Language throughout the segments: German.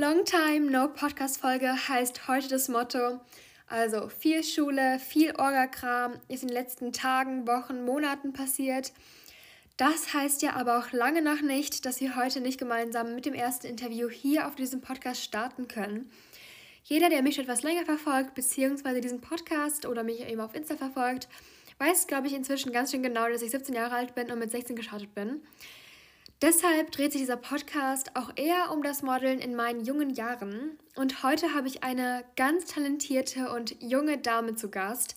Long Time No Podcast Folge heißt heute das Motto. Also viel Schule, viel Orgakram ist in den letzten Tagen, Wochen, Monaten passiert. Das heißt ja aber auch lange noch nicht, dass wir heute nicht gemeinsam mit dem ersten Interview hier auf diesem Podcast starten können. Jeder, der mich schon etwas länger verfolgt, beziehungsweise diesen Podcast oder mich eben auf Insta verfolgt, weiß, glaube ich, inzwischen ganz schön genau, dass ich 17 Jahre alt bin und mit 16 gestartet bin. Deshalb dreht sich dieser Podcast auch eher um das Modeln in meinen jungen Jahren. Und heute habe ich eine ganz talentierte und junge Dame zu Gast.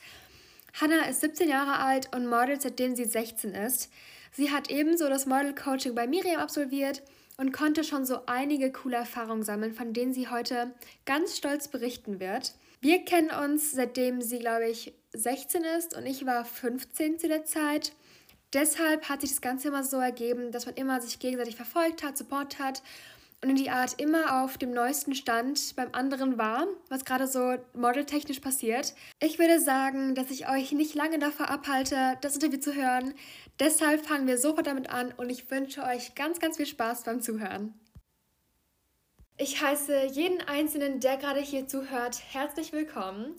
Hannah ist 17 Jahre alt und modelt seitdem sie 16 ist. Sie hat ebenso das Model-Coaching bei Miriam absolviert und konnte schon so einige coole Erfahrungen sammeln, von denen sie heute ganz stolz berichten wird. Wir kennen uns seitdem sie, glaube ich, 16 ist und ich war 15 zu der Zeit. Deshalb hat sich das Ganze immer so ergeben, dass man immer sich gegenseitig verfolgt hat, Support hat und in die Art immer auf dem neuesten Stand beim anderen war, was gerade so modeltechnisch passiert. Ich würde sagen, dass ich euch nicht lange davor abhalte, das Interview zu hören. Deshalb fangen wir sofort damit an und ich wünsche euch ganz, ganz viel Spaß beim Zuhören. Ich heiße jeden Einzelnen, der gerade hier zuhört, herzlich willkommen.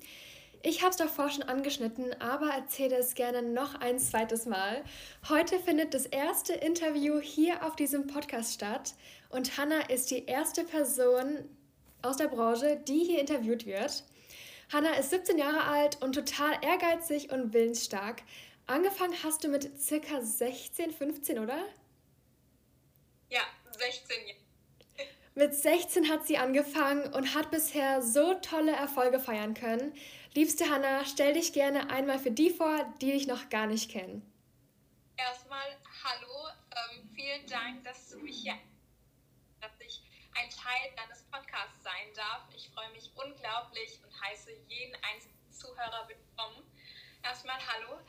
Ich habe es davor schon angeschnitten, aber erzähle es gerne noch ein zweites Mal. Heute findet das erste Interview hier auf diesem Podcast statt und Hannah ist die erste Person aus der Branche, die hier interviewt wird. Hannah ist 17 Jahre alt und total ehrgeizig und willensstark. Angefangen hast du mit circa 16, 15, oder? Ja, 16 Jahre. Mit 16 hat sie angefangen und hat bisher so tolle Erfolge feiern können. Liebste Hanna, stell dich gerne einmal für die vor, die dich noch gar nicht kennen. Erstmal hallo, ähm, vielen Dank, dass du mich hier, dass ich ein Teil deines Podcasts sein darf. Ich freue mich unglaublich und heiße jeden einzelnen Zuhörer willkommen. Erstmal hallo.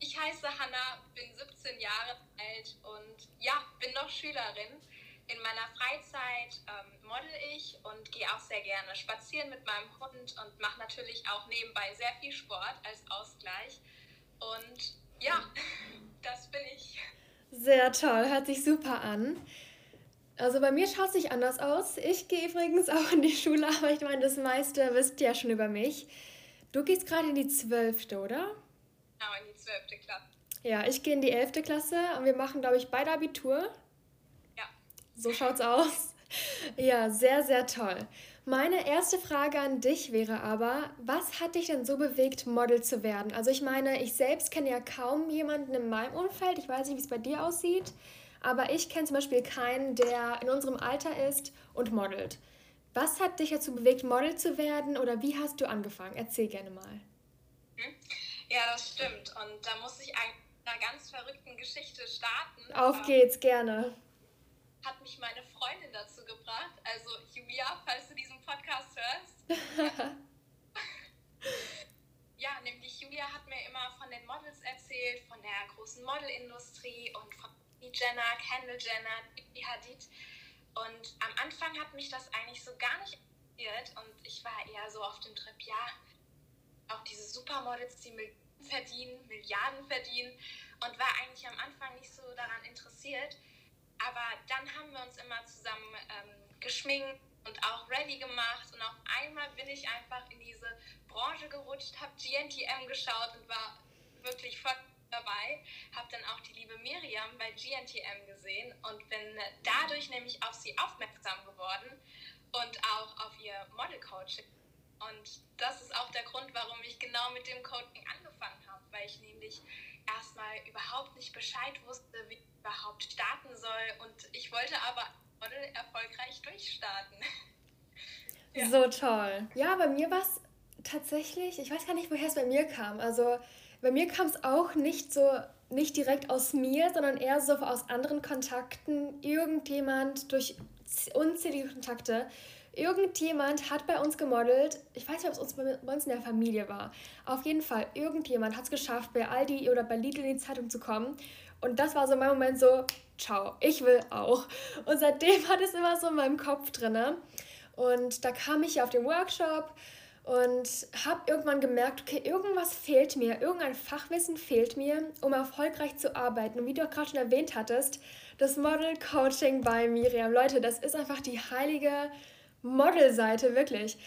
Ich heiße Hanna, bin 17 Jahre alt und ja, bin noch Schülerin in meiner Freizeit ähm, model ich und gehe auch sehr gerne spazieren mit meinem Hund und mache natürlich auch nebenbei sehr viel Sport als Ausgleich. Und ja, das bin ich. Sehr toll, hört sich super an. Also bei mir schaut es nicht anders aus. Ich gehe übrigens auch in die Schule, aber ich meine, das meiste wisst ihr ja schon über mich. Du gehst gerade in die zwölfte, oder? Genau, in die zwölfte Klasse. Ja, ich gehe in die elfte Klasse und wir machen, glaube ich, beide Abitur. So schaut's aus. Ja, sehr, sehr toll. Meine erste Frage an dich wäre aber, was hat dich denn so bewegt, Model zu werden? Also ich meine, ich selbst kenne ja kaum jemanden in meinem Umfeld. Ich weiß nicht, wie es bei dir aussieht, aber ich kenne zum Beispiel keinen, der in unserem Alter ist und modelt. Was hat dich dazu bewegt, Model zu werden oder wie hast du angefangen? Erzähl gerne mal. Hm? Ja, das stimmt. Und da muss ich einer ganz verrückten Geschichte starten. Auf geht's, gerne hat mich meine Freundin dazu gebracht. Also Julia, falls du diesen Podcast hörst. ja, nämlich Julia hat mir immer von den Models erzählt, von der großen Modelindustrie und von Jenner, Kendall Jenner, Bibi Hadid. Und am Anfang hat mich das eigentlich so gar nicht interessiert und ich war eher so auf dem Trip, ja, auch diese Supermodels, die Millionen verdienen, Milliarden verdienen und war eigentlich am Anfang nicht so daran interessiert. Aber dann haben wir uns immer zusammen ähm, geschminkt und auch ready gemacht. Und auf einmal bin ich einfach in diese Branche gerutscht, habe GNTM geschaut und war wirklich voll dabei. Habe dann auch die liebe Miriam bei GNTM gesehen und bin dadurch nämlich auf sie aufmerksam geworden und auch auf ihr Model-Coaching. Und das ist auch der Grund, warum ich genau mit dem Coaching angefangen habe, weil ich nämlich erstmal überhaupt nicht Bescheid wusste, wie ich überhaupt starten soll. Und ich wollte aber Model erfolgreich durchstarten. ja. So toll. Ja, bei mir war es tatsächlich, ich weiß gar nicht, woher es bei mir kam. Also bei mir kam es auch nicht so, nicht direkt aus mir, sondern eher so aus anderen Kontakten. Irgendjemand durch unzählige Kontakte Irgendjemand hat bei uns gemodelt. Ich weiß nicht, ob es bei uns in der Familie war. Auf jeden Fall, irgendjemand hat es geschafft, bei Aldi oder bei Lidl in die Zeitung zu kommen. Und das war so mein Moment so, ciao, ich will auch. Und seitdem hat es immer so in meinem Kopf drin. Und da kam ich auf den Workshop und habe irgendwann gemerkt, okay, irgendwas fehlt mir, irgendein Fachwissen fehlt mir, um erfolgreich zu arbeiten. Und wie du auch gerade schon erwähnt hattest, das Model Coaching bei Miriam. Leute, das ist einfach die heilige Modelseite, wirklich.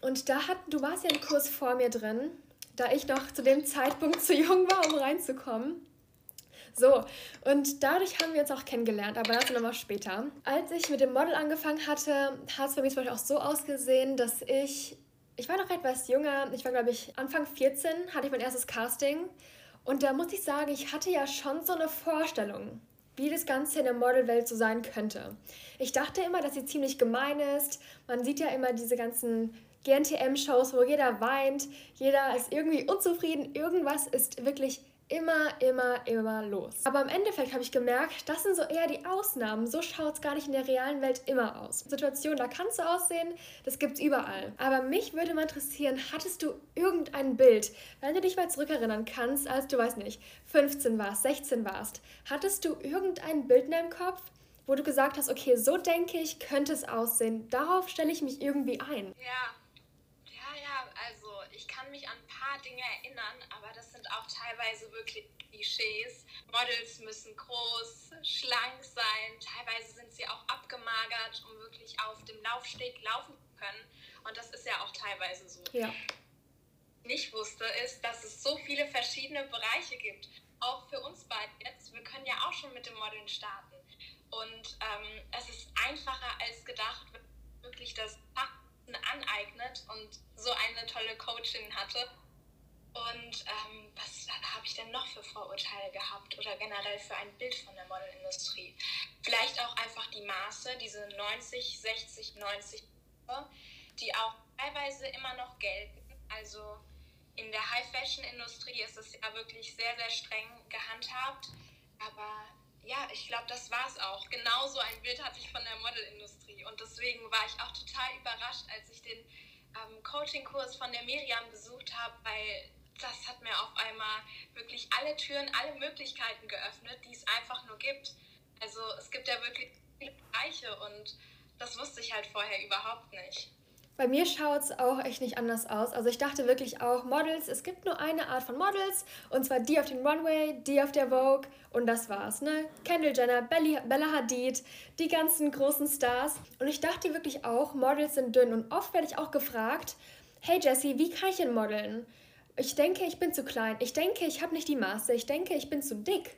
Und da hat, du warst ja einen Kurs vor mir drin, da ich noch zu dem Zeitpunkt zu jung war, um reinzukommen. So, und dadurch haben wir uns auch kennengelernt, aber dazu nochmal später. Als ich mit dem Model angefangen hatte, hat es bei mir zum Beispiel auch so ausgesehen, dass ich, ich war noch etwas jünger, ich war glaube ich Anfang 14, hatte ich mein erstes Casting. Und da muss ich sagen, ich hatte ja schon so eine Vorstellung, wie das Ganze in der Modelwelt so sein könnte. Ich dachte immer, dass sie ziemlich gemein ist. Man sieht ja immer diese ganzen GNTM-Shows, wo jeder weint, jeder ist irgendwie unzufrieden, irgendwas ist wirklich immer, immer, immer los. Aber im Endeffekt habe ich gemerkt, das sind so eher die Ausnahmen. So schaut es gar nicht in der realen Welt immer aus. Situationen, da kannst du aussehen, das gibt es überall. Aber mich würde mal interessieren, hattest du irgendein Bild, wenn du dich mal zurückerinnern kannst, als du, weiß nicht, 15 warst, 16 warst, hattest du irgendein Bild in deinem Kopf, wo du gesagt hast, okay, so denke ich, könnte es aussehen. Darauf stelle ich mich irgendwie ein. Ja, ich kann mich an ein paar Dinge erinnern, aber das sind auch teilweise wirklich Klischees. Models müssen groß, schlank sein, teilweise sind sie auch abgemagert, um wirklich auf dem Laufsteg laufen zu können. Und das ist ja auch teilweise so. Ja. Nicht wusste, ist, dass es so viele verschiedene Bereiche gibt. Auch für uns beide jetzt. Wir können ja auch schon mit dem Modeln starten. Und ähm, es ist einfacher als gedacht, wirklich das aneignet und so eine tolle Coachin hatte. Und ähm, was habe ich denn noch für Vorurteile gehabt oder generell für ein Bild von der Modelindustrie? Vielleicht auch einfach die Maße, diese 90, 60, 90, die auch teilweise immer noch gelten. Also in der High-Fashion-Industrie ist es ja wirklich sehr, sehr streng gehandhabt. Aber ja, ich glaube, das war es auch. Genauso ein Bild hatte ich von der Modelindustrie. Und deswegen war ich auch total überrascht, als ich den ähm, Coaching-Kurs von der Miriam besucht habe, weil das hat mir auf einmal wirklich alle Türen, alle Möglichkeiten geöffnet, die es einfach nur gibt. Also es gibt ja wirklich viele Bereiche und das wusste ich halt vorher überhaupt nicht. Bei mir schaut es auch echt nicht anders aus. Also ich dachte wirklich auch, Models, es gibt nur eine Art von Models und zwar die auf dem Runway, die auf der Vogue und das war's. Ne? Kendall Jenner, Bella Hadid, die ganzen großen Stars. Und ich dachte wirklich auch, Models sind dünn und oft werde ich auch gefragt, hey Jessie, wie kann ich denn modeln? Ich denke, ich bin zu klein. Ich denke, ich habe nicht die Maße. Ich denke, ich bin zu dick.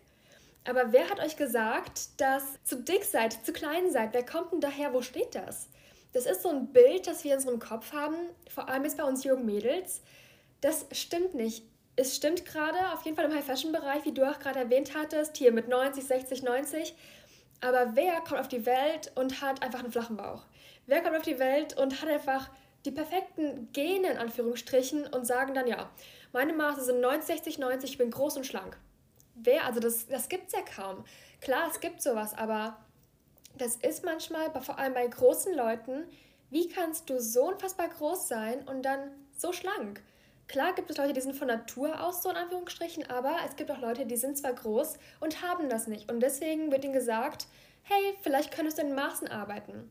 Aber wer hat euch gesagt, dass zu dick seid, zu klein seid? Wer kommt denn daher? Wo steht das? Das ist so ein Bild, das wir in unserem Kopf haben, vor allem jetzt bei uns jungen Mädels. Das stimmt nicht. Es stimmt gerade, auf jeden Fall im High-Fashion-Bereich, wie du auch gerade erwähnt hattest, hier mit 90, 60, 90. Aber wer kommt auf die Welt und hat einfach einen flachen Bauch? Wer kommt auf die Welt und hat einfach die perfekten Gene in Anführungsstrichen und sagen dann, ja, meine Maße sind 90, 60, 90, ich bin groß und schlank. Wer? Also das, das gibt es ja kaum. Klar, es gibt sowas, aber das ist manchmal, vor allem bei großen Leuten, wie kannst du so unfassbar groß sein und dann so schlank? Klar gibt es Leute, die sind von Natur aus so in Anführungsstrichen, aber es gibt auch Leute, die sind zwar groß und haben das nicht. Und deswegen wird ihnen gesagt, hey, vielleicht könntest du in Maßen arbeiten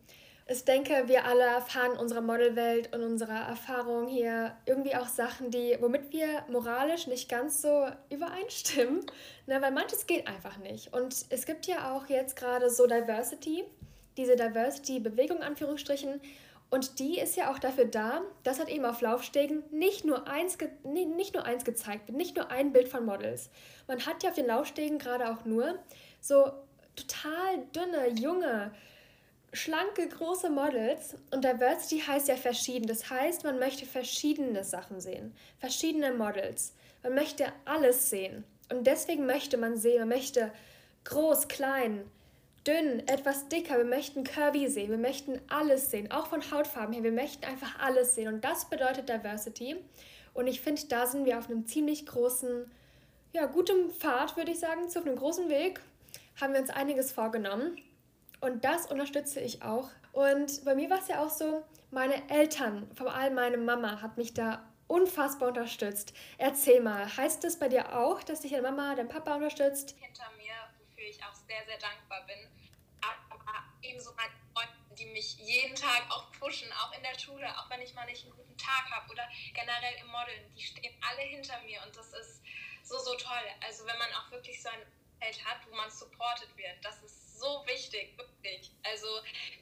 ich denke, wir alle erfahren in unserer Modelwelt und unserer Erfahrung hier irgendwie auch Sachen, die, womit wir moralisch nicht ganz so übereinstimmen, ne, weil manches geht einfach nicht. Und es gibt ja auch jetzt gerade so Diversity, diese Diversity-Bewegung, Anführungsstrichen, und die ist ja auch dafür da, dass halt eben auf Laufstegen nicht nur eins, nicht nur eins gezeigt wird, nicht nur ein Bild von Models. Man hat ja auf den Laufstegen gerade auch nur so total dünne, junge, schlanke, große Models und Diversity heißt ja verschieden. Das heißt, man möchte verschiedene Sachen sehen, verschiedene Models. Man möchte alles sehen. Und deswegen möchte man sehen, man möchte groß, klein, dünn, etwas dicker, wir möchten curvy sehen, wir möchten alles sehen, auch von Hautfarben her, wir möchten einfach alles sehen. Und das bedeutet Diversity. Und ich finde, da sind wir auf einem ziemlich großen, ja, gutem Pfad, würde ich sagen, zu einem großen Weg. Haben wir uns einiges vorgenommen. Und das unterstütze ich auch. Und bei mir war es ja auch so, meine Eltern, vor allem meine Mama, hat mich da unfassbar unterstützt. Erzähl mal, heißt es bei dir auch, dass dich deine Mama, dein Papa unterstützt? Hinter mir, wofür ich auch sehr, sehr dankbar bin. Aber ebenso meine Freunde, die mich jeden Tag auch pushen, auch in der Schule, auch wenn ich mal nicht einen guten Tag habe oder generell im Modeln, die stehen alle hinter mir und das ist so, so toll. Also wenn man auch wirklich so ein Umfeld hat, wo man supported wird, das ist so wichtig, wirklich. Also,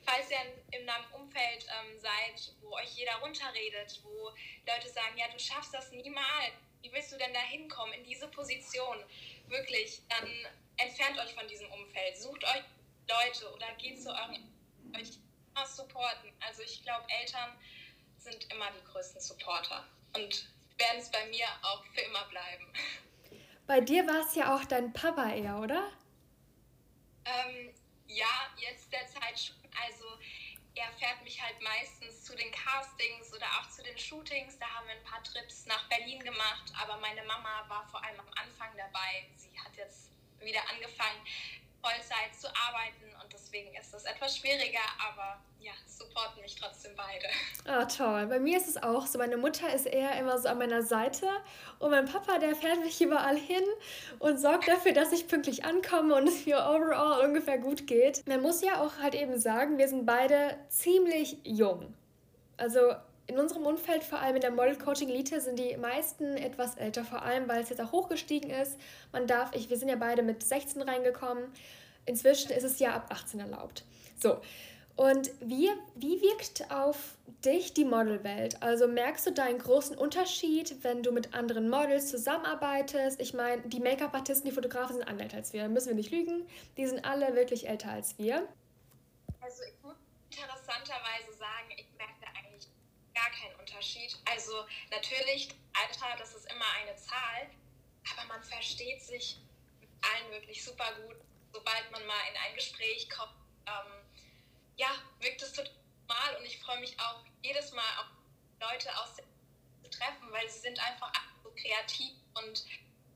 falls ihr in einem Umfeld ähm, seid, wo euch jeder runterredet, wo Leute sagen, ja, du schaffst das niemals, wie willst du denn da hinkommen in diese Position? Wirklich, dann entfernt euch von diesem Umfeld, sucht euch Leute oder geht zu euren, euch immer supporten. Also, ich glaube, Eltern sind immer die größten Supporter und werden es bei mir auch für immer bleiben. Bei dir war es ja auch dein Papa eher, oder? Ähm, ja, jetzt derzeit schon. Also er fährt mich halt meistens zu den Castings oder auch zu den Shootings. Da haben wir ein paar Trips nach Berlin gemacht. Aber meine Mama war vor allem am Anfang dabei. Sie hat jetzt wieder angefangen, Vollzeit zu arbeiten und deswegen ist das etwas schwieriger, aber ja, supporten mich trotzdem beide. Ah, toll. Bei mir ist es auch so. Meine Mutter ist eher immer so an meiner Seite und mein Papa, der fährt mich überall hin und sorgt dafür, dass ich pünktlich ankomme und es mir overall ungefähr gut geht. Man muss ja auch halt eben sagen, wir sind beide ziemlich jung. Also in unserem Umfeld, vor allem in der Model Coaching Elite, sind die meisten etwas älter, vor allem weil es jetzt auch hochgestiegen ist. Man darf, ich, wir sind ja beide mit 16 reingekommen. Inzwischen ist es ja ab 18 erlaubt. So. Und wie, wie wirkt auf dich die Modelwelt? Also merkst du da einen großen Unterschied, wenn du mit anderen Models zusammenarbeitest? Ich meine, die Make-up-Artisten, die Fotografen sind älter als wir, da müssen wir nicht lügen. Die sind alle wirklich älter als wir. Also ich muss interessanterweise sagen, ich gar keinen Unterschied. Also natürlich, Alter, das ist immer eine Zahl, aber man versteht sich mit allen wirklich super gut sobald man mal in ein Gespräch kommt, ähm, ja, wirkt es total und ich freue mich auch jedes Mal auch Leute aus dem zu treffen, weil sie sind einfach so kreativ und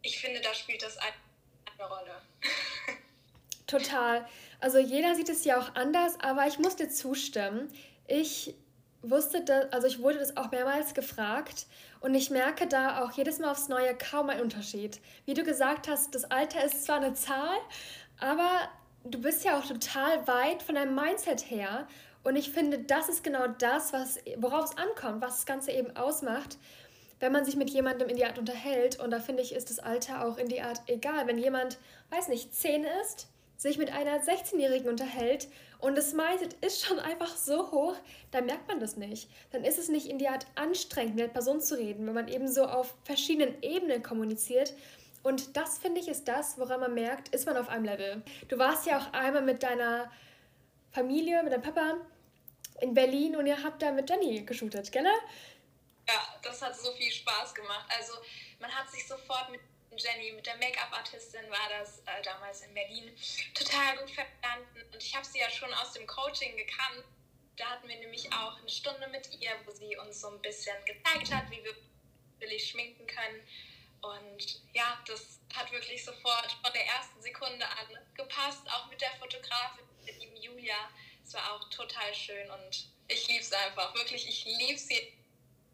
ich finde, da spielt das eine Rolle. Total. Also jeder sieht es ja auch anders, aber ich muss dir zustimmen. Ich wusste das, also ich wurde das auch mehrmals gefragt und ich merke da auch jedes Mal aufs Neue kaum einen Unterschied. Wie du gesagt hast, das Alter ist zwar eine Zahl, aber du bist ja auch total weit von deinem Mindset her. Und ich finde, das ist genau das, was, worauf es ankommt, was das Ganze eben ausmacht, wenn man sich mit jemandem in die Art unterhält. Und da finde ich, ist das Alter auch in die Art egal. Wenn jemand, weiß nicht, 10 ist, sich mit einer 16-Jährigen unterhält und das Mindset ist schon einfach so hoch, dann merkt man das nicht. Dann ist es nicht in die Art anstrengend, mit der Person zu reden, wenn man eben so auf verschiedenen Ebenen kommuniziert und das finde ich ist das, woran man merkt, ist man auf einem Level. Du warst ja auch einmal mit deiner Familie, mit deinem Papa in Berlin und ihr habt da mit Jenny geshootet, gell? Ja, das hat so viel Spaß gemacht. Also man hat sich sofort mit Jenny, mit der Make-up-Artistin war das äh, damals in Berlin, total gut verstanden. Und ich habe sie ja schon aus dem Coaching gekannt. Da hatten wir nämlich auch eine Stunde mit ihr, wo sie uns so ein bisschen gezeigt hat, wie wir billig schminken können. Und ja, das hat wirklich sofort von der ersten Sekunde an gepasst, auch mit der Fotografin, mit lieben Julia. Es war auch total schön und ich liebe es einfach. Wirklich, ich liebe sie.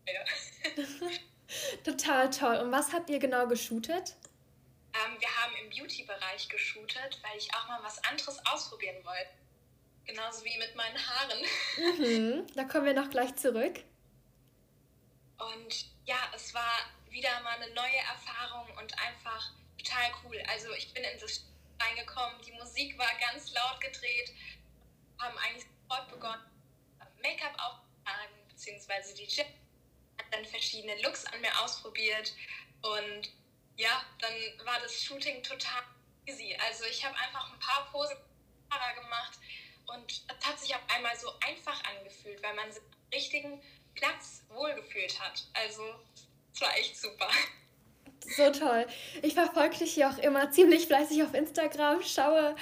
total toll. Und was habt ihr genau geshootet? Ähm, wir haben im Beauty-Bereich geshootet, weil ich auch mal was anderes ausprobieren wollte. Genauso wie mit meinen Haaren. Mhm, da kommen wir noch gleich zurück. Und ja, es war wieder mal eine neue Erfahrung und einfach total cool. Also ich bin in das reingekommen, die Musik war ganz laut gedreht, haben eigentlich sofort begonnen, Make-up aufzutragen, beziehungsweise die Chip hat dann verschiedene Looks an mir ausprobiert und ja, dann war das Shooting total easy. Also ich habe einfach ein paar Posen gemacht und es hat sich auf einmal so einfach angefühlt, weil man sich am richtigen Platz wohlgefühlt hat. Also es war echt super. So toll. Ich verfolge dich ja auch immer ziemlich fleißig auf Instagram, schaue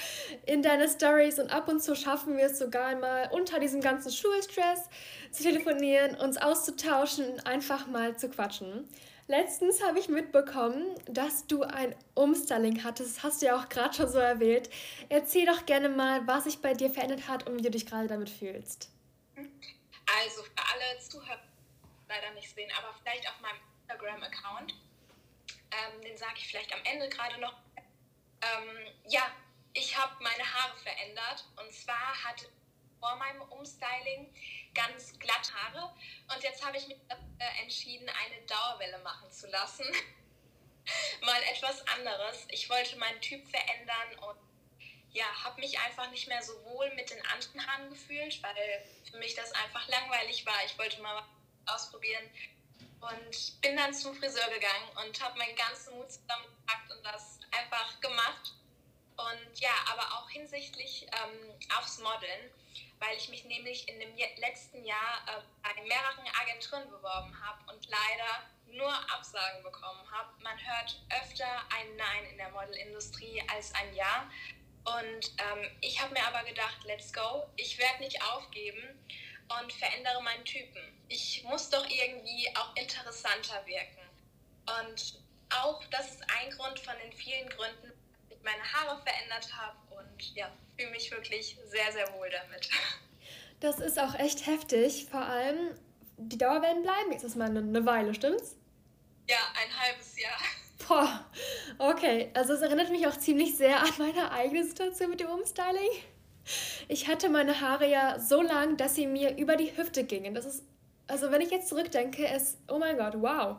in deine Stories und ab und zu schaffen wir es sogar einmal unter diesem ganzen Schulstress zu telefonieren, uns auszutauschen, einfach mal zu quatschen. Letztens habe ich mitbekommen, dass du ein Umstyling hattest. Das hast du ja auch gerade schon so erwähnt. Erzähl doch gerne mal, was sich bei dir verändert hat und wie du dich gerade damit fühlst. Also für alle Zuhörer leider nicht sehen, aber vielleicht auf meinem Instagram-Account. Ähm, den sage ich vielleicht am Ende gerade noch. Ähm, ja, ich habe meine Haare verändert. Und zwar hatte vor meinem Umstyling ganz glatte Haare. Und jetzt habe ich mich entschieden, eine Dauerwelle machen zu lassen. Mal etwas anderes. Ich wollte meinen Typ verändern und ja, habe mich einfach nicht mehr so wohl mit den anderen Haaren gefühlt, weil für mich das einfach langweilig war. Ich wollte mal was ausprobieren und bin dann zum Friseur gegangen und habe meinen ganzen Mut zusammengepackt und das einfach gemacht. Und ja, aber auch hinsichtlich ähm, aufs Modeln, weil ich mich nämlich in dem letzten Jahr äh, bei mehreren Agenturen beworben habe und leider nur Absagen bekommen habe. Man hört öfter ein Nein in der Modelindustrie als ein Ja. Und ähm, ich habe mir aber gedacht, let's go, ich werde nicht aufgeben und verändere meinen Typen. Ich muss doch irgendwie auch interessanter wirken. Und auch das ist ein Grund von den vielen Gründen, dass ich meine Haare verändert habe und ja, fühle mich wirklich sehr, sehr wohl damit. Das ist auch echt heftig. Vor allem, die Dauerwellen bleiben jetzt erstmal eine Weile, stimmt's? Ja, ein halbes Jahr. Boah, okay. Also es erinnert mich auch ziemlich sehr an meine eigene Situation mit dem Umstyling. Ich hatte meine Haare ja so lang, dass sie mir über die Hüfte gingen. Das ist, also wenn ich jetzt zurückdenke, ist, oh mein Gott, wow.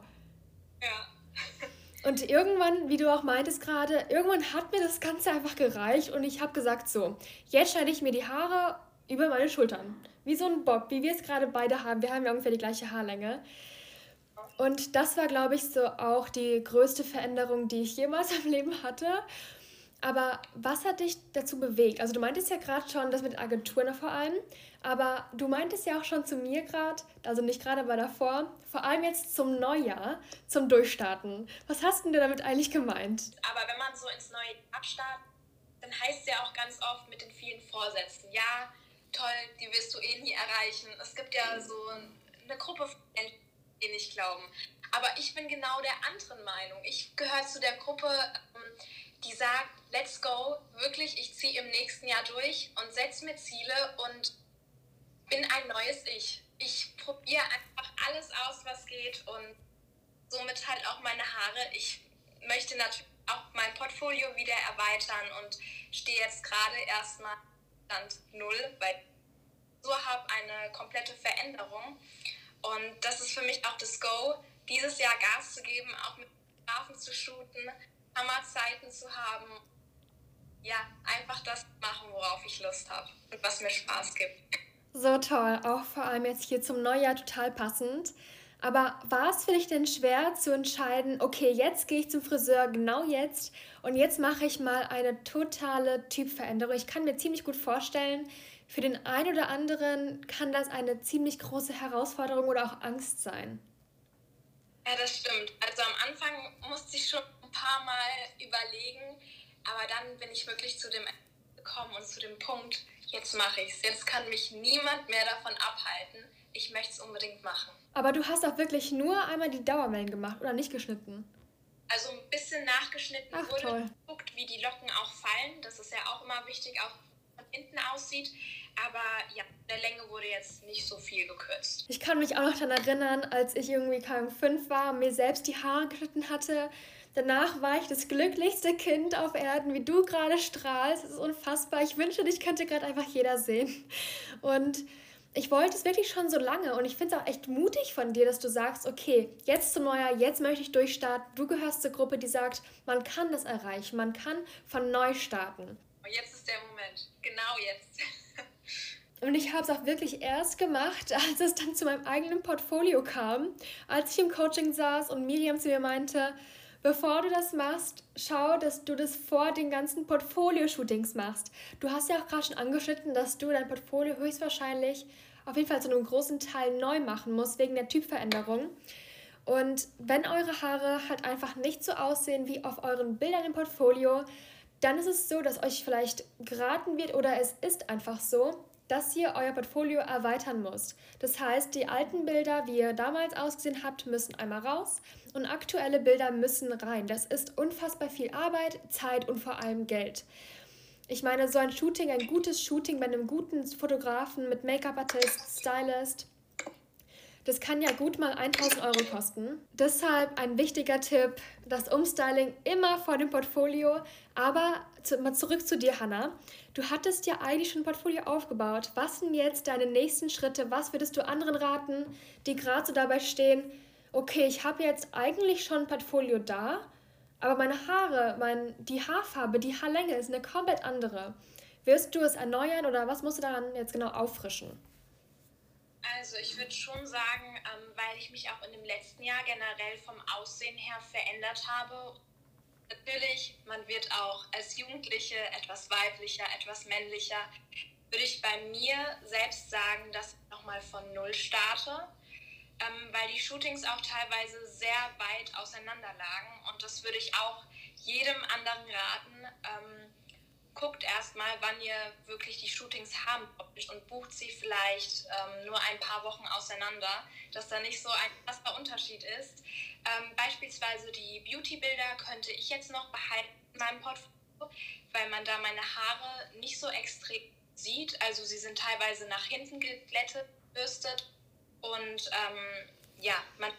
Ja. Und irgendwann, wie du auch meintest gerade, irgendwann hat mir das Ganze einfach gereicht und ich habe gesagt, so, jetzt schneide ich mir die Haare über meine Schultern. Wie so ein Bob, wie wir es gerade beide haben. Wir haben ja ungefähr die gleiche Haarlänge. Und das war, glaube ich, so auch die größte Veränderung, die ich jemals im Leben hatte. Aber was hat dich dazu bewegt? Also du meintest ja gerade schon das mit Agenturen vor allem, aber du meintest ja auch schon zu mir gerade, also nicht gerade, aber davor, vor allem jetzt zum Neujahr, zum Durchstarten. Was hast denn du damit eigentlich gemeint? Aber wenn man so ins neue Jahr dann heißt es ja auch ganz oft mit den vielen Vorsätzen, ja, toll, die wirst du eh nie erreichen. Es gibt ja so eine Gruppe von Menschen, die nicht glauben. Aber ich bin genau der anderen Meinung. Ich gehöre zu der Gruppe, ähm, die sagt, let's go, wirklich, ich ziehe im nächsten Jahr durch und setze mir Ziele und bin ein neues Ich. Ich probiere einfach alles aus, was geht und somit halt auch meine Haare. Ich möchte natürlich auch mein Portfolio wieder erweitern und stehe jetzt gerade erstmal Stand Null, weil ich so habe eine komplette Veränderung. Und das ist für mich auch das Go, dieses Jahr Gas zu geben, auch mit Grafen zu shooten, Hammerzeiten zu haben. Ja, einfach das machen, worauf ich Lust habe und was mir Spaß gibt. So toll, auch vor allem jetzt hier zum Neujahr total passend. Aber war es für dich denn schwer zu entscheiden, okay, jetzt gehe ich zum Friseur, genau jetzt, und jetzt mache ich mal eine totale Typveränderung? Ich kann mir ziemlich gut vorstellen, für den einen oder anderen kann das eine ziemlich große Herausforderung oder auch Angst sein. Ja, das stimmt. Also am Anfang musste ich schon paar Mal überlegen, aber dann bin ich wirklich zu dem gekommen und zu dem Punkt, jetzt mache ich es. Jetzt kann mich niemand mehr davon abhalten. Ich möchte es unbedingt machen. Aber du hast auch wirklich nur einmal die Dauerwellen gemacht oder nicht geschnitten? Also ein bisschen nachgeschnitten Ach, wurde toll. geguckt, wie die Locken auch fallen. Das ist ja auch immer wichtig, auch von hinten aussieht. Aber ja, der Länge wurde jetzt nicht so viel gekürzt. Ich kann mich auch noch daran erinnern, als ich irgendwie kaum fünf war und mir selbst die Haare geschnitten hatte. Danach war ich das glücklichste Kind auf Erden, wie du gerade strahlst. Es ist unfassbar. Ich wünsche, dich könnte gerade einfach jeder sehen. Und ich wollte es wirklich schon so lange und ich finde es auch echt mutig von dir, dass du sagst, okay, jetzt zum Neujahr, jetzt möchte ich durchstarten. Du gehörst zur Gruppe, die sagt, man kann das erreichen, man kann von neu starten. Jetzt ist der Moment, genau jetzt. Und ich habe es auch wirklich erst gemacht, als es dann zu meinem eigenen Portfolio kam, als ich im Coaching saß und Miriam zu mir meinte, bevor du das machst, schau, dass du das vor den ganzen Portfolio-Shootings machst. Du hast ja auch gerade schon angeschnitten, dass du dein Portfolio höchstwahrscheinlich auf jeden Fall zu einem großen Teil neu machen musst, wegen der Typveränderung. Und wenn eure Haare halt einfach nicht so aussehen wie auf euren Bildern im Portfolio, dann ist es so, dass euch vielleicht geraten wird oder es ist einfach so, dass ihr euer Portfolio erweitern müsst. Das heißt, die alten Bilder, wie ihr damals ausgesehen habt, müssen einmal raus und aktuelle Bilder müssen rein. Das ist unfassbar viel Arbeit, Zeit und vor allem Geld. Ich meine, so ein Shooting, ein gutes Shooting bei einem guten Fotografen mit Make-up-Artist, Stylist, das kann ja gut mal 1000 Euro kosten. Deshalb ein wichtiger Tipp, das Umstyling immer vor dem Portfolio. Aber zu, mal zurück zu dir, Hannah. Du hattest ja eigentlich schon ein Portfolio aufgebaut. Was sind jetzt deine nächsten Schritte? Was würdest du anderen raten, die gerade so dabei stehen, okay, ich habe jetzt eigentlich schon ein Portfolio da, aber meine Haare, mein, die Haarfarbe, die Haarlänge ist eine komplett andere. Wirst du es erneuern oder was musst du daran jetzt genau auffrischen? Also ich würde schon sagen, ähm, weil ich mich auch in dem letzten Jahr generell vom Aussehen her verändert habe. Natürlich, man wird auch als Jugendliche etwas weiblicher, etwas männlicher. Würde ich bei mir selbst sagen, dass ich nochmal von Null starte, ähm, weil die Shootings auch teilweise sehr weit auseinander lagen. Und das würde ich auch jedem anderen raten. Ähm, guckt erstmal, wann ihr wirklich die Shootings haben und bucht sie vielleicht ähm, nur ein paar Wochen auseinander, dass da nicht so ein krasser Unterschied ist. Ähm, beispielsweise die Beauty-Bilder könnte ich jetzt noch behalten in meinem Portfolio, weil man da meine Haare nicht so extrem sieht. Also sie sind teilweise nach hinten geglättet, bürstet und ähm, ja, man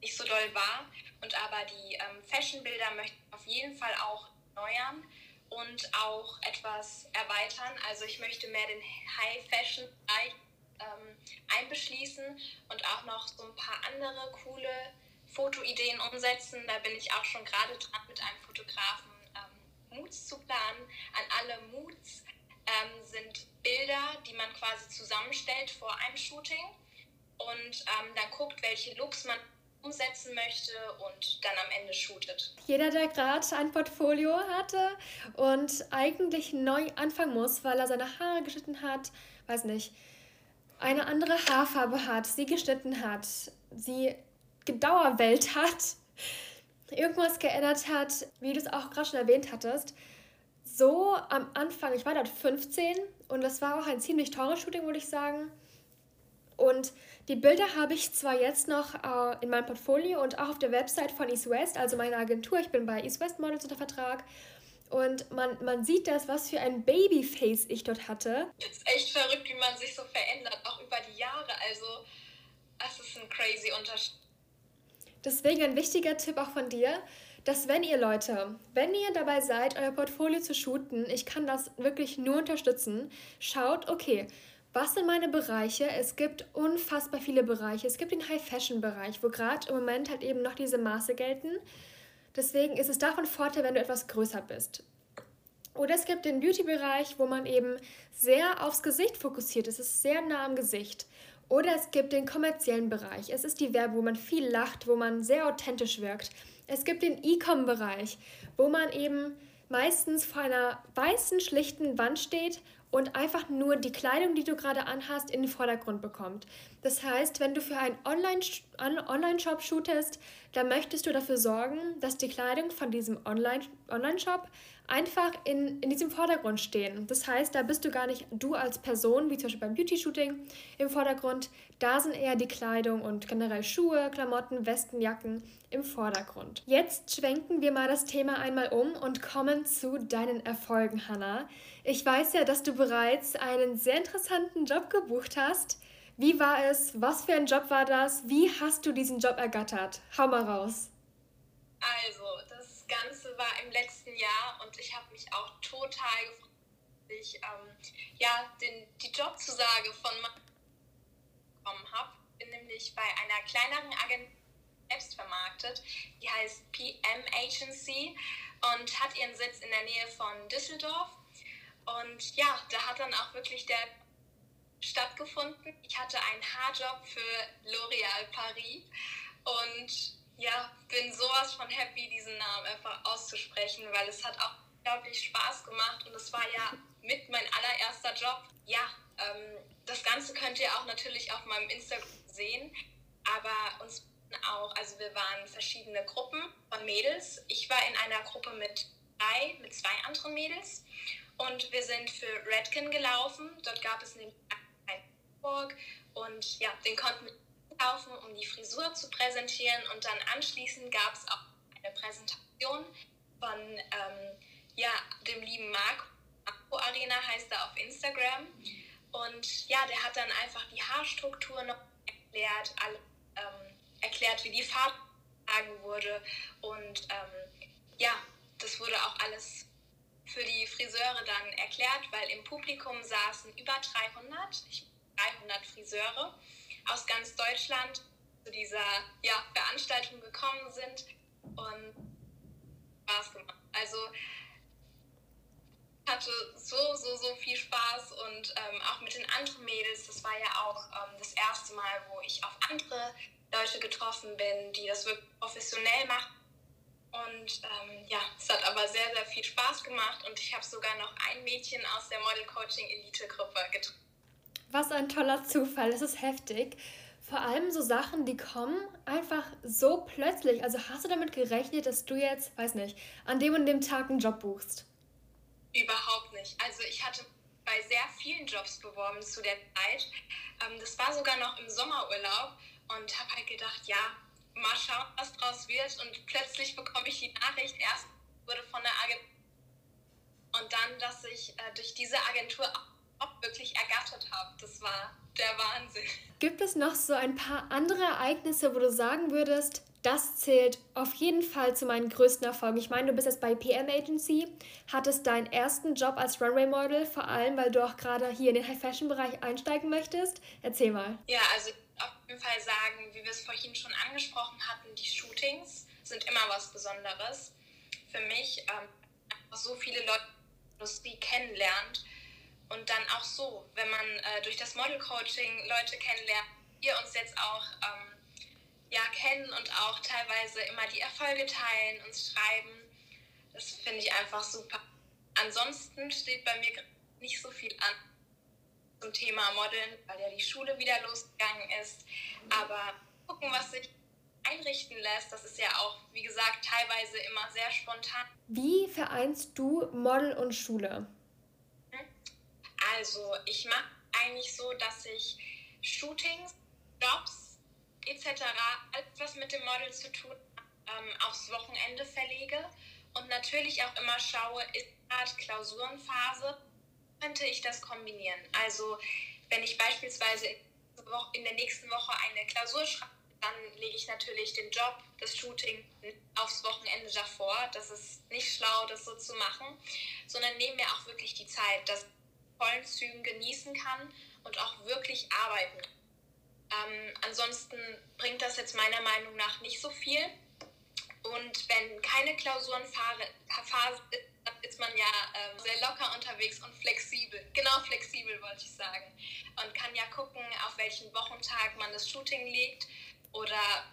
nicht so doll war. Und aber die ähm, Fashion-Bilder möchte ich auf jeden Fall auch erneuern und auch etwas erweitern. Also ich möchte mehr den High-Fashion-Bereich ähm, einbeschließen und auch noch so ein paar andere coole Fotoideen umsetzen. Da bin ich auch schon gerade dran, mit einem Fotografen ähm, Moods zu planen. An alle Moods ähm, sind Bilder, die man quasi zusammenstellt vor einem Shooting und ähm, dann guckt, welche Looks man umsetzen möchte und dann am Ende shootet. Jeder, der gerade ein Portfolio hatte und eigentlich neu anfangen muss, weil er seine Haare geschnitten hat, weiß nicht, eine andere Haarfarbe hat, sie geschnitten hat, sie gedauerwelt hat, irgendwas geändert hat, wie du es auch gerade schon erwähnt hattest. So am Anfang, ich war dort 15 und das war auch ein ziemlich teures Shooting, würde ich sagen. Und die Bilder habe ich zwar jetzt noch äh, in meinem Portfolio und auch auf der Website von East West, also meiner Agentur. Ich bin bei East West Models unter Vertrag. Und man, man sieht das, was für ein Babyface ich dort hatte. Es ist echt verrückt, wie man sich so verändert, auch über die Jahre. Also, es ist ein crazy Unterschied. Deswegen ein wichtiger Tipp auch von dir, dass wenn ihr Leute, wenn ihr dabei seid, euer Portfolio zu shooten, ich kann das wirklich nur unterstützen, schaut, okay, was sind meine Bereiche? Es gibt unfassbar viele Bereiche. Es gibt den High-Fashion-Bereich, wo gerade im Moment halt eben noch diese Maße gelten. Deswegen ist es davon Vorteil, wenn du etwas größer bist. Oder es gibt den Beauty-Bereich, wo man eben sehr aufs Gesicht fokussiert ist. Es ist sehr nah am Gesicht. Oder es gibt den kommerziellen Bereich. Es ist die Werbung, wo man viel lacht, wo man sehr authentisch wirkt. Es gibt den E-Com-Bereich, wo man eben meistens vor einer weißen, schlichten Wand steht und einfach nur die Kleidung, die du gerade anhast, in den Vordergrund bekommt. Das heißt, wenn du für einen Online-Shop shootest, dann möchtest du dafür sorgen, dass die Kleidung von diesem Online-Shop einfach in, in diesem Vordergrund stehen. Das heißt, da bist du gar nicht du als Person, wie zum Beispiel beim Beauty-Shooting, im Vordergrund. Da sind eher die Kleidung und generell Schuhe, Klamotten, Westen, Jacken im Vordergrund. Jetzt schwenken wir mal das Thema einmal um und kommen zu deinen Erfolgen, Hannah. Ich weiß ja, dass du bereits einen sehr interessanten Job gebucht hast. Wie war es? Was für ein Job war das? Wie hast du diesen Job ergattert? Hau mal raus. Also, das Ganze war im letzten Jahr und ich habe mich auch total gefreut, dass ich ähm, ja, den, die Jobzusage von bekommen habe. Bin nämlich bei einer kleineren Agentur selbst vermarktet, die heißt PM Agency und hat ihren Sitz in der Nähe von Düsseldorf. Und ja, da hat dann auch wirklich der stattgefunden. Ich hatte einen Haarjob für L'Oréal Paris und ja, bin sowas von happy, diesen Namen einfach auszusprechen, weil es hat auch unglaublich Spaß gemacht und es war ja mit mein allererster Job. Ja, ähm, das Ganze könnt ihr auch natürlich auf meinem Instagram sehen, aber uns auch, also wir waren verschiedene Gruppen von Mädels. Ich war in einer Gruppe mit drei, mit zwei anderen Mädels und wir sind für Redken gelaufen. Dort gab es nämlich Burg und ja, den konnten wir laufen, um die Frisur zu präsentieren und dann anschließend gab es auch eine Präsentation von ähm, ja, dem lieben Marco. Marco Arena heißt er auf Instagram und ja, der hat dann einfach die Haarstruktur noch erklärt, alle, ähm, erklärt, wie die Farbe wurde und ähm, ja, das wurde auch alles für die Friseure dann erklärt, weil im Publikum saßen über 300. Ich 300 Friseure aus ganz Deutschland zu dieser ja, Veranstaltung gekommen sind. Und Spaß gemacht. Also hatte so, so, so viel Spaß und ähm, auch mit den anderen Mädels. Das war ja auch ähm, das erste Mal, wo ich auf andere Leute getroffen bin, die das wirklich professionell machen. Und ähm, ja, es hat aber sehr, sehr viel Spaß gemacht und ich habe sogar noch ein Mädchen aus der Model Coaching Elite Gruppe getroffen. Was ein toller Zufall, das ist heftig. Vor allem so Sachen, die kommen einfach so plötzlich. Also hast du damit gerechnet, dass du jetzt, weiß nicht, an dem und dem Tag einen Job buchst? Überhaupt nicht. Also ich hatte bei sehr vielen Jobs beworben zu der Zeit. Ähm, das war sogar noch im Sommerurlaub und habe halt gedacht, ja, mal schauen, was draus wird. Und plötzlich bekomme ich die Nachricht, erst wurde von der Agentur und dann, dass ich äh, durch diese Agentur auch wirklich ergattert habe. Das war der Wahnsinn. Gibt es noch so ein paar andere Ereignisse, wo du sagen würdest, das zählt auf jeden Fall zu meinen größten Erfolgen. Ich meine, du bist jetzt bei PM Agency, hattest deinen ersten Job als Runway Model, vor allem weil du auch gerade hier in den High Fashion Bereich einsteigen möchtest. Erzähl mal. Ja, also auf jeden Fall sagen, wie wir es vorhin schon angesprochen hatten, die Shootings sind immer was Besonderes. Für mich ähm, so viele Leute die Industrie kennenlernt und dann auch so, wenn man äh, durch das Model Coaching Leute kennenlernt, wir uns jetzt auch ähm, ja, kennen und auch teilweise immer die Erfolge teilen, uns schreiben. Das finde ich einfach super. Ansonsten steht bei mir nicht so viel an zum Thema Modeln, weil ja die Schule wieder losgegangen ist. Aber gucken, was sich einrichten lässt, das ist ja auch, wie gesagt, teilweise immer sehr spontan. Wie vereinst du Model und Schule? Also, ich mache eigentlich so, dass ich Shootings, Jobs etc., alles was mit dem Model zu tun ähm, aufs Wochenende verlege und natürlich auch immer schaue, ist gerade Klausurenphase, könnte ich das kombinieren. Also wenn ich beispielsweise in der nächsten Woche eine Klausur schreibe, dann lege ich natürlich den Job, das Shooting aufs Wochenende davor. Das ist nicht schlau, das so zu machen, sondern nehme mir auch wirklich die Zeit, dass vollen Zügen genießen kann und auch wirklich arbeiten. Ähm, ansonsten bringt das jetzt meiner Meinung nach nicht so viel. Und wenn keine Klausurenphase ist, dann ist man ja ähm, sehr locker unterwegs und flexibel. Genau flexibel wollte ich sagen. Und kann ja gucken, auf welchen Wochentag man das Shooting legt oder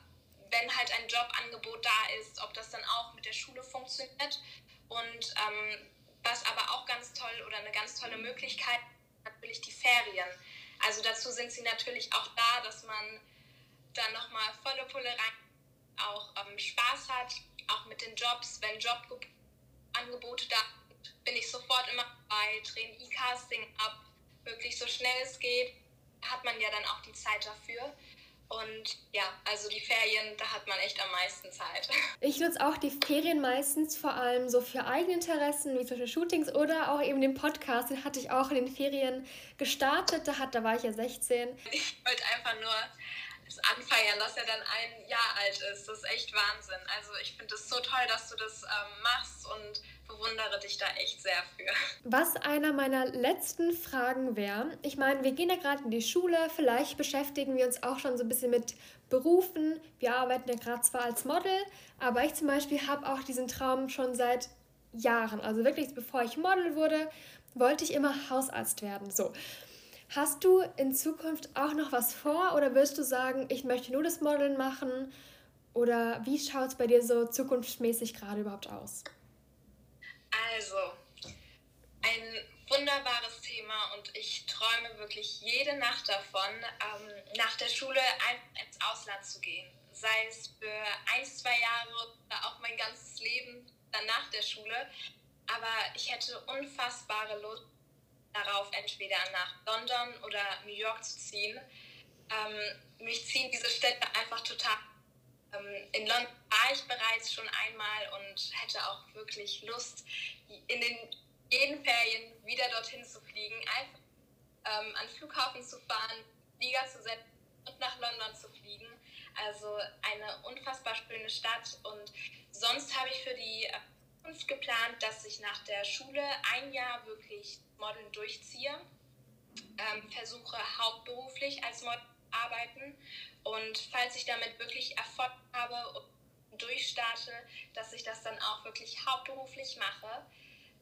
wenn halt ein Jobangebot da ist, ob das dann auch mit der Schule funktioniert. Und ähm, was aber auch ganz toll oder eine ganz tolle Möglichkeit natürlich die Ferien. Also dazu sind sie natürlich auch da, dass man dann nochmal volle Pulle rein auch ähm, Spaß hat, auch mit den Jobs, wenn Jobangebote da sind, bin ich sofort immer bei, drehen E-Casting ab, wirklich so schnell es geht, hat man ja dann auch die Zeit dafür. Und ja, also die Ferien, da hat man echt am meisten Zeit. Ich nutze auch die Ferien meistens vor allem so für eigene Interessen, wie zum Beispiel Shootings oder auch eben den Podcast. Den hatte ich auch in den Ferien gestartet. Da, hat, da war ich ja 16. Ich wollte einfach nur das anfeiern, dass er dann ein Jahr alt ist. Das ist echt Wahnsinn. Also ich finde es so toll, dass du das ähm, machst und bewundere dich da echt sehr für. Was einer meiner letzten Fragen wäre, ich meine, wir gehen ja gerade in die Schule, vielleicht beschäftigen wir uns auch schon so ein bisschen mit Berufen. Wir arbeiten ja gerade zwar als Model, aber ich zum Beispiel habe auch diesen Traum schon seit Jahren. Also wirklich, bevor ich Model wurde, wollte ich immer Hausarzt werden. So. Hast du in Zukunft auch noch was vor oder würdest du sagen, ich möchte nur das Modeln machen? Oder wie schaut es bei dir so zukunftsmäßig gerade überhaupt aus? Also, ein wunderbares Thema und ich träume wirklich jede Nacht davon, ähm, nach der Schule ins Ausland zu gehen. Sei es für ein, zwei Jahre oder auch mein ganzes Leben dann nach der Schule. Aber ich hätte unfassbare Lust darauf, entweder nach London oder New York zu ziehen. Ähm, mich ziehen diese Städte einfach total. Ähm, in London war ich bereits schon einmal und hätte auch wirklich Lust, in den jeden Ferien wieder dorthin zu fliegen, einfach ähm, an Flughafen zu fahren, Flieger zu setzen und nach London zu fliegen. Also eine unfassbar schöne Stadt und sonst habe ich für die Zukunft geplant, dass ich nach der Schule ein Jahr wirklich Modeln durchziehe, ähm, versuche hauptberuflich als Model zu arbeiten und falls ich damit wirklich Erfolg habe und durchstarte, dass ich das dann auch wirklich hauptberuflich mache.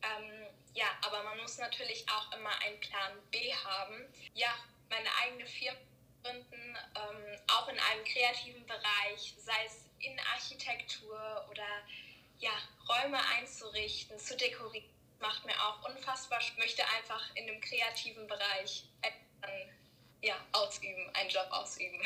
Ähm, ja, aber man muss natürlich auch immer einen Plan B haben. Ja, meine eigene Firma gründen, ähm, auch in einem kreativen Bereich, sei es in Architektur oder ja, Räume einzurichten, zu dekorieren, macht mir auch unfassbar. Ich möchte einfach in dem kreativen Bereich ja, ausüben, einen Job ausüben.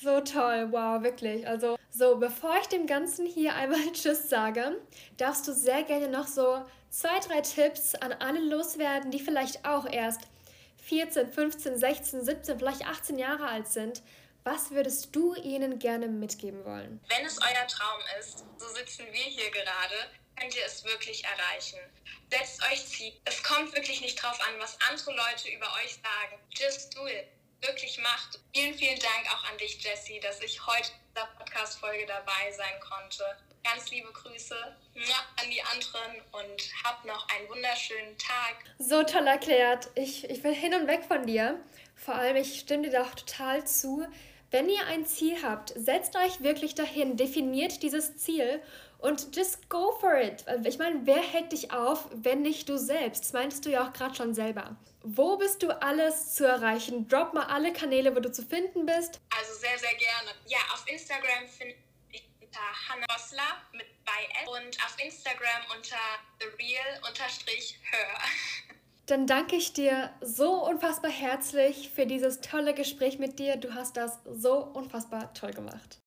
So toll, wow, wirklich. Also, so, bevor ich dem Ganzen hier einmal Tschüss sage, darfst du sehr gerne noch so zwei, drei Tipps an alle loswerden, die vielleicht auch erst 14, 15, 16, 17, vielleicht 18 Jahre alt sind. Was würdest du ihnen gerne mitgeben wollen? Wenn es euer Traum ist, so sitzen wir hier gerade, könnt ihr es wirklich erreichen. Setzt euch Ziel. Es kommt wirklich nicht drauf an, was andere Leute über euch sagen. Just do it wirklich macht. Vielen, vielen Dank auch an dich, Jessie, dass ich heute in dieser Podcast-Folge dabei sein konnte. Ganz liebe Grüße an die anderen und habt noch einen wunderschönen Tag. So toll erklärt. Ich, ich will hin und weg von dir. Vor allem, ich stimme dir doch total zu. Wenn ihr ein Ziel habt, setzt euch wirklich dahin, definiert dieses Ziel und just go for it. Ich meine, wer hält dich auf, wenn nicht du selbst? Das meintest du ja auch gerade schon selber. Wo bist du alles zu erreichen? Drop mal alle Kanäle, wo du zu finden bist. Also sehr, sehr gerne. Ja, auf Instagram finde ich unter Hannah Bossler mit bei S und auf Instagram unter TheReal-Her. Dann danke ich dir so unfassbar herzlich für dieses tolle Gespräch mit dir. Du hast das so unfassbar toll gemacht.